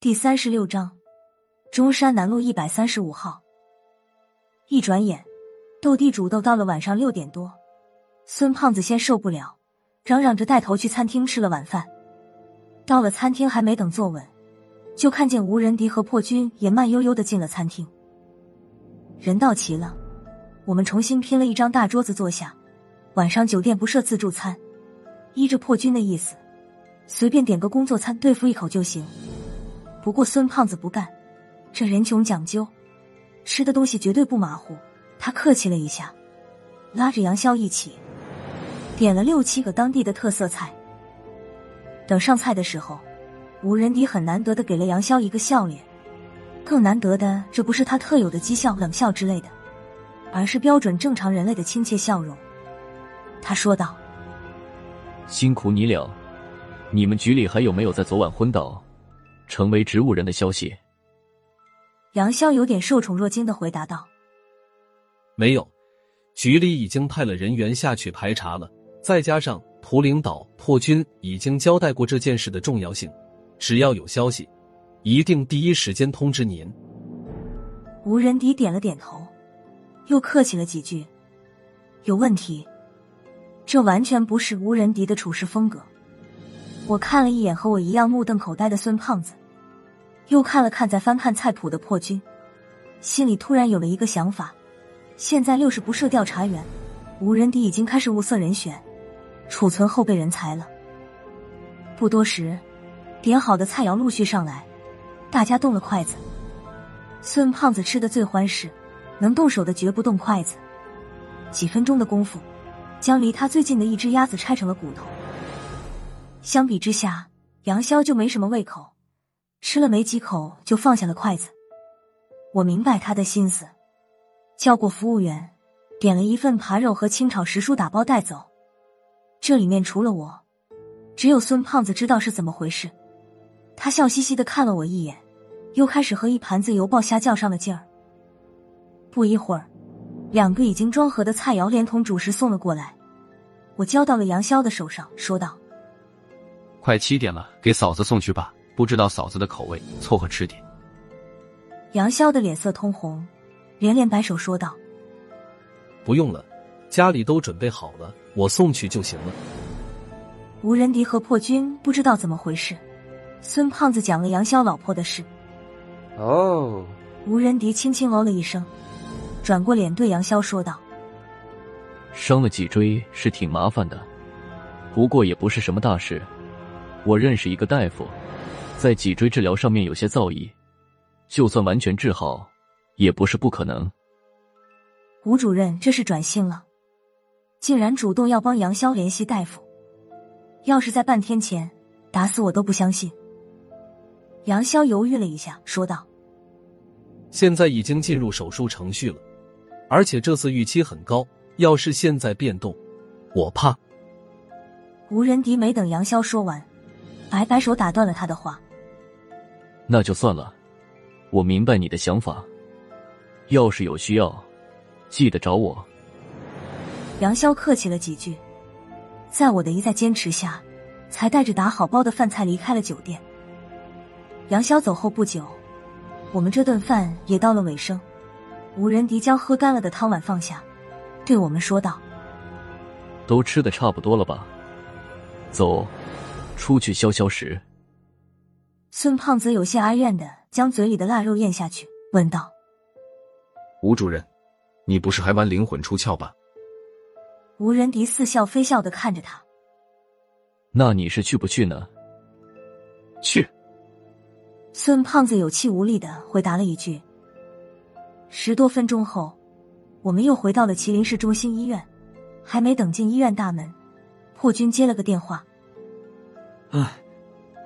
第三十六章，中山南路一百三十五号。一转眼，斗地主斗到了晚上六点多，孙胖子先受不了，嚷嚷着带头去餐厅吃了晚饭。到了餐厅，还没等坐稳，就看见吴仁迪和破军也慢悠悠的进了餐厅。人到齐了，我们重新拼了一张大桌子坐下。晚上酒店不设自助餐，依着破军的意思，随便点个工作餐对付一口就行。不过孙胖子不干，这人穷讲究，吃的东西绝对不马虎。他客气了一下，拉着杨潇一起点了六七个当地的特色菜。等上菜的时候，吴仁迪很难得的给了杨潇一个笑脸，更难得的这不是他特有的讥笑、冷笑之类的，而是标准正常人类的亲切笑容。他说道：“辛苦你了，你们局里还有没有在昨晚昏倒？”成为植物人的消息，杨潇有点受宠若惊的回答道：“没有，局里已经派了人员下去排查了，再加上蒲领导、破军已经交代过这件事的重要性，只要有消息，一定第一时间通知您。”吴仁迪点了点头，又客气了几句：“有问题？”这完全不是吴仁迪的处事风格。我看了一眼和我一样目瞪口呆的孙胖子。又看了看在翻看菜谱的破军，心里突然有了一个想法：现在六十不设调查员，吴仁迪已经开始物色人选，储存后备人才了。不多时，点好的菜肴陆续上来，大家动了筷子。孙胖子吃的最欢实，能动手的绝不动筷子。几分钟的功夫，将离他最近的一只鸭子拆成了骨头。相比之下，杨潇就没什么胃口。吃了没几口就放下了筷子，我明白他的心思，叫过服务员，点了一份扒肉和清炒时蔬打包带走。这里面除了我，只有孙胖子知道是怎么回事。他笑嘻嘻的看了我一眼，又开始和一盘子油爆虾较上了劲儿。不一会儿，两个已经装盒的菜肴连同主食送了过来，我交到了杨潇的手上，说道：“快七点了，给嫂子送去吧。”不知道嫂子的口味，凑合吃点。杨潇的脸色通红，连连摆手说道：“不用了，家里都准备好了，我送去就行了。”吴仁迪和破军不知道怎么回事，孙胖子讲了杨潇老婆的事。哦，吴仁迪轻轻哦了一声，转过脸对杨潇说道：“伤了脊椎是挺麻烦的，不过也不是什么大事。我认识一个大夫。”在脊椎治疗上面有些造诣，就算完全治好，也不是不可能。吴主任这是转性了，竟然主动要帮杨潇联系大夫。要是在半天前，打死我都不相信。杨潇犹豫了一下，说道：“现在已经进入手术程序了，而且这次预期很高。要是现在变动，我怕。”吴仁迪没等杨潇说完，摆摆手打断了他的话。那就算了，我明白你的想法。要是有需要，记得找我。杨潇客气了几句，在我的一再坚持下，才带着打好包的饭菜离开了酒店。杨潇走后不久，我们这顿饭也到了尾声。吴仁迪将喝干了的汤碗放下，对我们说道：“都吃的差不多了吧？走，出去消消食。”孙胖子有些哀怨的将嘴里的腊肉咽下去，问道：“吴主任，你不是还玩灵魂出窍吧？”吴仁迪似笑非笑的看着他：“那你是去不去呢？”“去。”孙胖子有气无力的回答了一句。十多分钟后，我们又回到了麒麟市中心医院，还没等进医院大门，破军接了个电话：“哎。”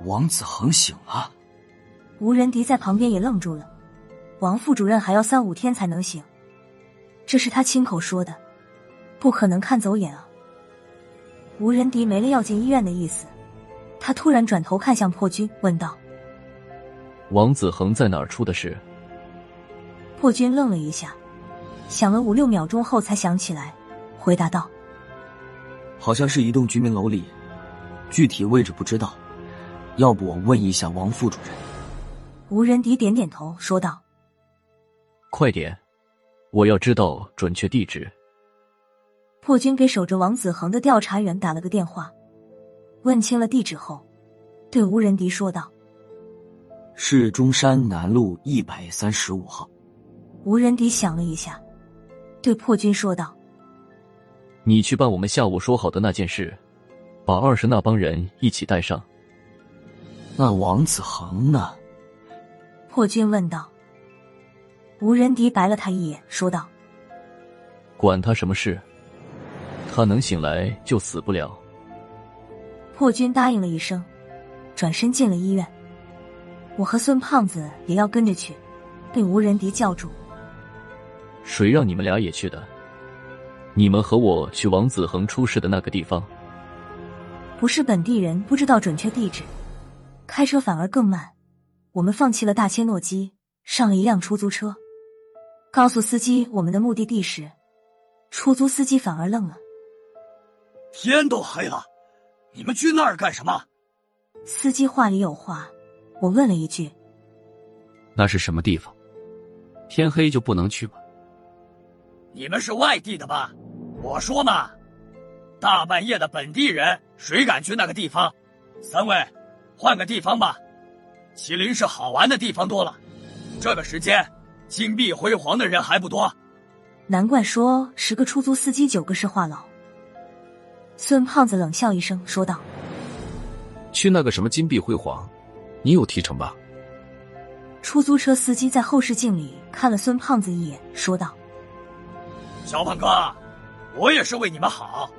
王子恒醒了，吴仁迪在旁边也愣住了。王副主任还要三五天才能醒，这是他亲口说的，不可能看走眼啊。吴仁迪没了要进医院的意思，他突然转头看向破军，问道：“王子恒在哪儿出的事？”破军愣了一下，想了五六秒钟后才想起来，回答道：“好像是一栋居民楼里，具体位置不知道。”要不我问一下王副主任。吴仁迪点点头，说道：“快点，我要知道准确地址。”破军给守着王子恒的调查员打了个电话，问清了地址后，对吴仁迪说道：“是中山南路一百三十五号。”吴仁迪想了一下，对破军说道：“你去办我们下午说好的那件事，把二十那帮人一起带上。”那王子恒呢？破军问道。吴仁迪白了他一眼，说道：“管他什么事，他能醒来就死不了。”破军答应了一声，转身进了医院。我和孙胖子也要跟着去，被吴仁迪叫住。谁让你们俩也去的？你们和我去王子恒出事的那个地方。不是本地人，不知道准确地址，开车反而更慢。我们放弃了大切诺基，上了一辆出租车，告诉司机我们的目的地时，出租司机反而愣了。天都黑了，你们去那儿干什么？司机话里有话，我问了一句：“那是什么地方？天黑就不能去吗？”你们是外地的吧？我说嘛，大半夜的本地人谁敢去那个地方？三位，换个地方吧。麒麟是好玩的地方多了，这个时间金碧辉煌的人还不多。难怪说十个出租司机九个是话痨。孙胖子冷笑一声说道：“去那个什么金碧辉煌，你有提成吧？”出租车司机在后视镜里看了孙胖子一眼，说道：“小胖哥，我也是为你们好。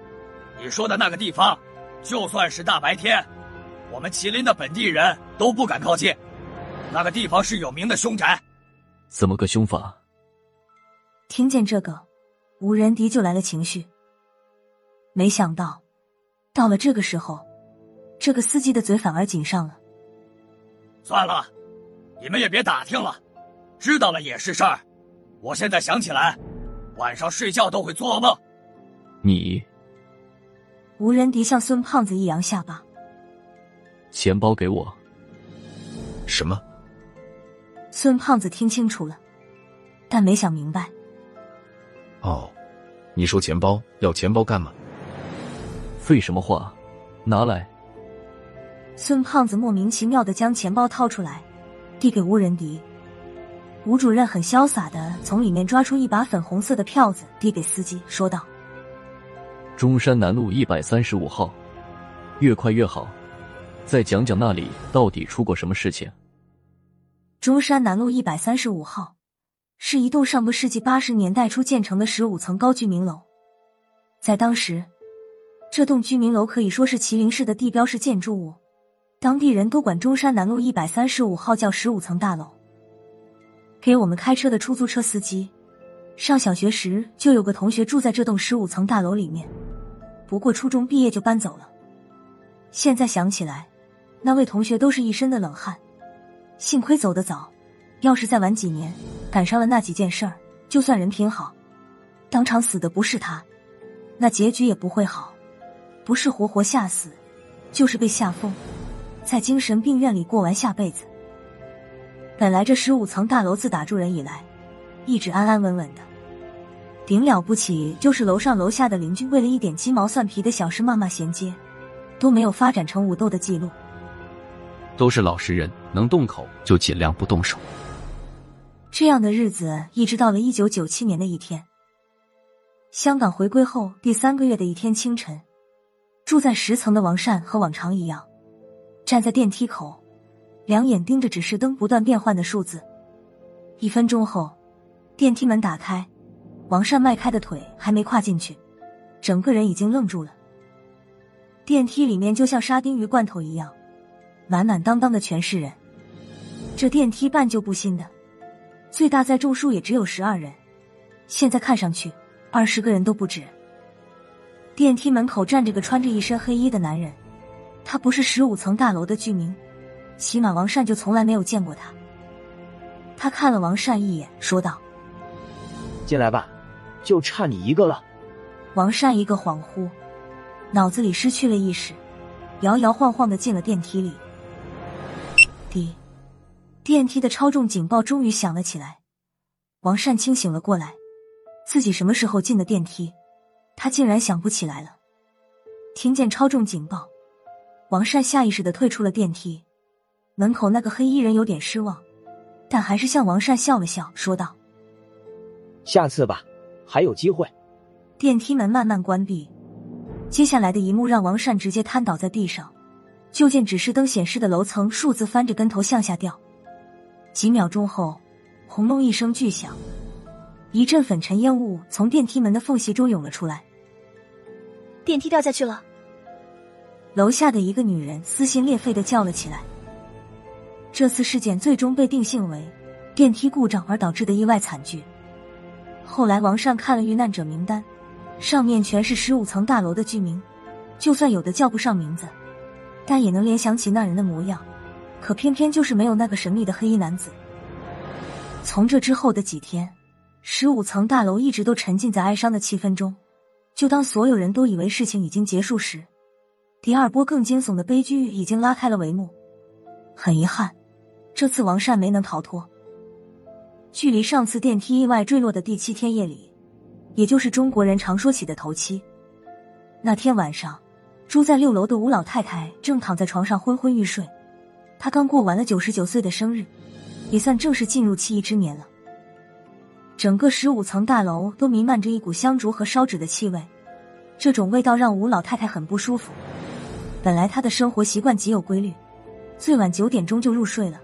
你说的那个地方，就算是大白天。”我们麒麟的本地人都不敢靠近，那个地方是有名的凶宅。怎么个凶法？听见这个，吴仁迪就来了情绪。没想到，到了这个时候，这个司机的嘴反而紧上了。算了，你们也别打听了，知道了也是事儿。我现在想起来，晚上睡觉都会做噩梦。你，吴仁迪向孙胖子一扬下巴。钱包给我。什么？孙胖子听清楚了，但没想明白。哦，你说钱包要钱包干嘛？废什么话，拿来。孙胖子莫名其妙的将钱包掏出来，递给吴仁迪。吴主任很潇洒的从里面抓出一把粉红色的票子，递给司机，说道：“中山南路一百三十五号，越快越好。”再讲讲那里到底出过什么事情？中山南路一百三十五号是一栋上个世纪八十年代初建成的十五层高居民楼，在当时，这栋居民楼可以说是麒麟市的地标式建筑物，当地人都管中山南路一百三十五号叫十五层大楼。给我们开车的出租车司机，上小学时就有个同学住在这栋十五层大楼里面，不过初中毕业就搬走了。现在想起来。那位同学都是一身的冷汗，幸亏走得早，要是再晚几年，赶上了那几件事儿，就算人品好，当场死的不是他，那结局也不会好，不是活活吓死，就是被吓疯，在精神病院里过完下辈子。本来这十五层大楼自打住人以来，一直安安稳稳的，顶了不起就是楼上楼下的邻居为了一点鸡毛蒜皮的小事骂骂衔接，都没有发展成武斗的记录。都是老实人，能动口就尽量不动手。这样的日子一直到了一九九七年的一天，香港回归后第三个月的一天清晨，住在十层的王善和往常一样，站在电梯口，两眼盯着指示灯不断变换的数字。一分钟后，电梯门打开，王善迈开的腿还没跨进去，整个人已经愣住了。电梯里面就像沙丁鱼罐头一样。满满当当的全是人，这电梯半旧不新的，最大载重数也只有十二人，现在看上去二十个人都不止。电梯门口站着个穿着一身黑衣的男人，他不是十五层大楼的居民，起码王善就从来没有见过他。他看了王善一眼，说道：“进来吧，就差你一个了。”王善一个恍惚，脑子里失去了意识，摇摇晃晃的进了电梯里。滴电梯的超重警报终于响了起来。王善清醒了过来，自己什么时候进的电梯，他竟然想不起来了。听见超重警报，王善下意识的退出了电梯。门口那个黑衣人有点失望，但还是向王善笑了笑，说道：“下次吧，还有机会。”电梯门慢慢关闭，接下来的一幕让王善直接瘫倒在地上。就见指示灯显示的楼层数字翻着跟头向下掉。几秒钟后，轰隆一声巨响，一阵粉尘烟雾从电梯门的缝隙中涌了出来。电梯掉下去了！楼下的一个女人撕心裂肺的叫了起来。这次事件最终被定性为电梯故障而导致的意外惨剧。后来，王善看了遇难者名单，上面全是十五层大楼的居民，就算有的叫不上名字。但也能联想起那人的模样，可偏偏就是没有那个神秘的黑衣男子。从这之后的几天，十五层大楼一直都沉浸在哀伤的气氛中。就当所有人都以为事情已经结束时，第二波更惊悚的悲剧已经拉开了帷幕。很遗憾，这次王善没能逃脱。距离上次电梯意外坠落的第七天夜里，也就是中国人常说起的头七，那天晚上。住在六楼的吴老太太正躺在床上昏昏欲睡，她刚过完了九十九岁的生日，也算正式进入七姨之年了。整个十五层大楼都弥漫着一股香烛和烧纸的气味，这种味道让吴老太太很不舒服。本来她的生活习惯极有规律，最晚九点钟就入睡了，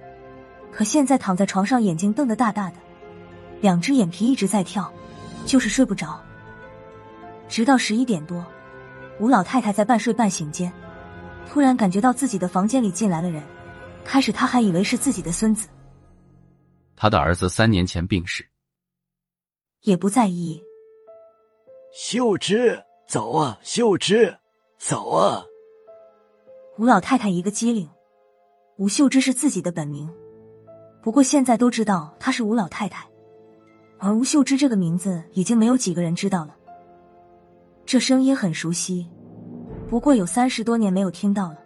可现在躺在床上，眼睛瞪得大大的，两只眼皮一直在跳，就是睡不着，直到十一点多。吴老太太在半睡半醒间，突然感觉到自己的房间里进来了人。开始，她还以为是自己的孙子。他的儿子三年前病逝，也不在意。秀芝，走啊！秀芝，走啊！吴老太太一个机灵，吴秀芝是自己的本名，不过现在都知道她是吴老太太，而吴秀芝这个名字已经没有几个人知道了。这声音很熟悉，不过有三十多年没有听到了。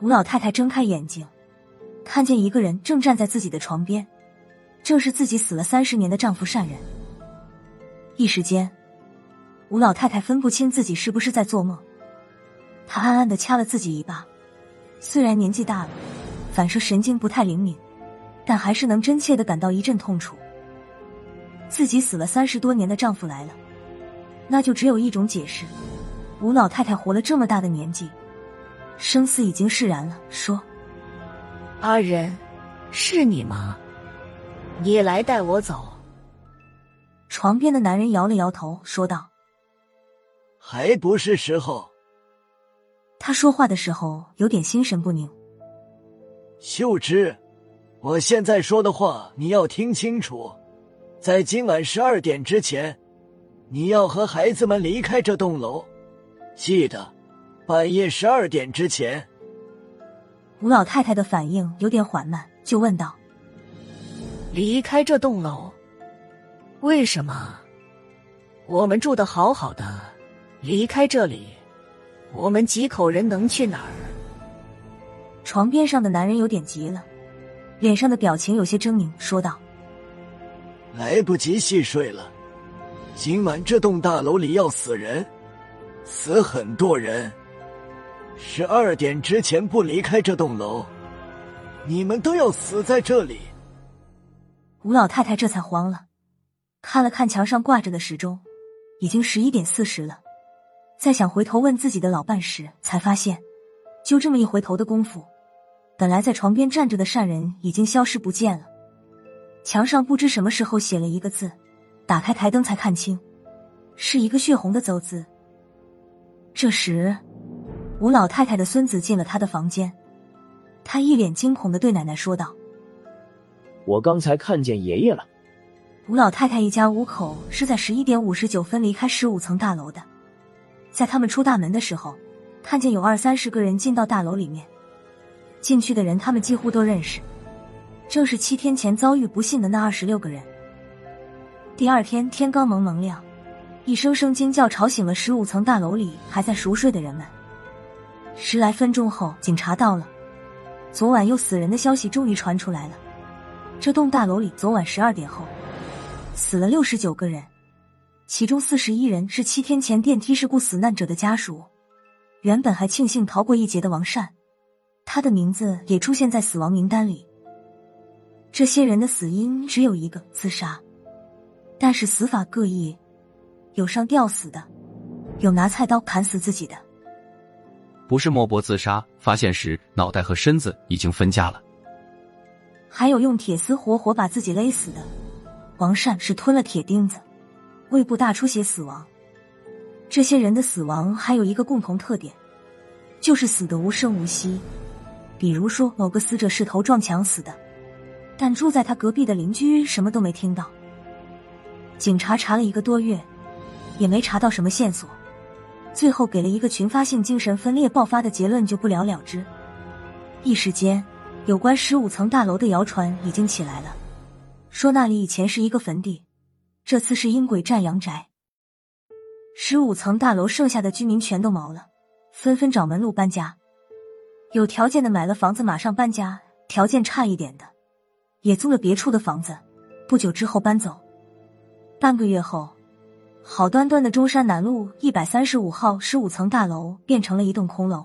吴老太太睁开眼睛，看见一个人正站在自己的床边，正是自己死了三十年的丈夫善人。一时间，吴老太太分不清自己是不是在做梦。她暗暗的掐了自己一把，虽然年纪大了，反射神经不太灵敏，但还是能真切的感到一阵痛楚。自己死了三十多年的丈夫来了。那就只有一种解释：吴老太太活了这么大的年纪，生死已经释然了。说：“阿仁，是你吗？你来带我走。”床边的男人摇了摇头，说道：“还不是时候。”他说话的时候有点心神不宁。秀芝，我现在说的话你要听清楚，在今晚十二点之前。你要和孩子们离开这栋楼，记得半夜十二点之前。吴老太太的反应有点缓慢，就问道：“离开这栋楼？为什么？我们住的好好的，离开这里，我们几口人能去哪儿？”床边上的男人有点急了，脸上的表情有些狰狞，说道：“来不及细睡了。”今晚这栋大楼里要死人，死很多人。十二点之前不离开这栋楼，你们都要死在这里。吴老太太这才慌了，看了看墙上挂着的时钟，已经十一点四十了。再想回头问自己的老伴时，才发现，就这么一回头的功夫，本来在床边站着的善人已经消失不见了。墙上不知什么时候写了一个字。打开台灯才看清，是一个血红的“邹”字。这时，吴老太太的孙子进了他的房间，他一脸惊恐的对奶奶说道：“我刚才看见爷爷了。”吴老太太一家五口是在十一点五十九分离开十五层大楼的，在他们出大门的时候，看见有二三十个人进到大楼里面，进去的人他们几乎都认识，正是七天前遭遇不幸的那二十六个人。第二天天刚蒙蒙亮，一声声惊叫吵醒了十五层大楼里还在熟睡的人们。十来分钟后，警察到了，昨晚又死人的消息终于传出来了。这栋大楼里昨晚十二点后死了六十九个人，其中四十一人是七天前电梯事故死难者的家属。原本还庆幸逃过一劫的王善，他的名字也出现在死亡名单里。这些人的死因只有一个：自杀。但是死法各异，有上吊死的，有拿菜刀砍死自己的。不是莫博自杀，发现时脑袋和身子已经分家了。还有用铁丝活活把自己勒死的。王善是吞了铁钉子，胃部大出血死亡。这些人的死亡还有一个共同特点，就是死的无声无息。比如说，某个死者是头撞墙死的，但住在他隔壁的邻居什么都没听到。警察查了一个多月，也没查到什么线索，最后给了一个群发性精神分裂爆发的结论，就不了了之。一时间，有关十五层大楼的谣传已经起来了，说那里以前是一个坟地，这次是阴鬼占阳宅。十五层大楼剩下的居民全都毛了，纷纷找门路搬家。有条件的买了房子马上搬家，条件差一点的也租了别处的房子，不久之后搬走。半个月后，好端端的中山南路一百三十五号十五层大楼变成了一栋空楼。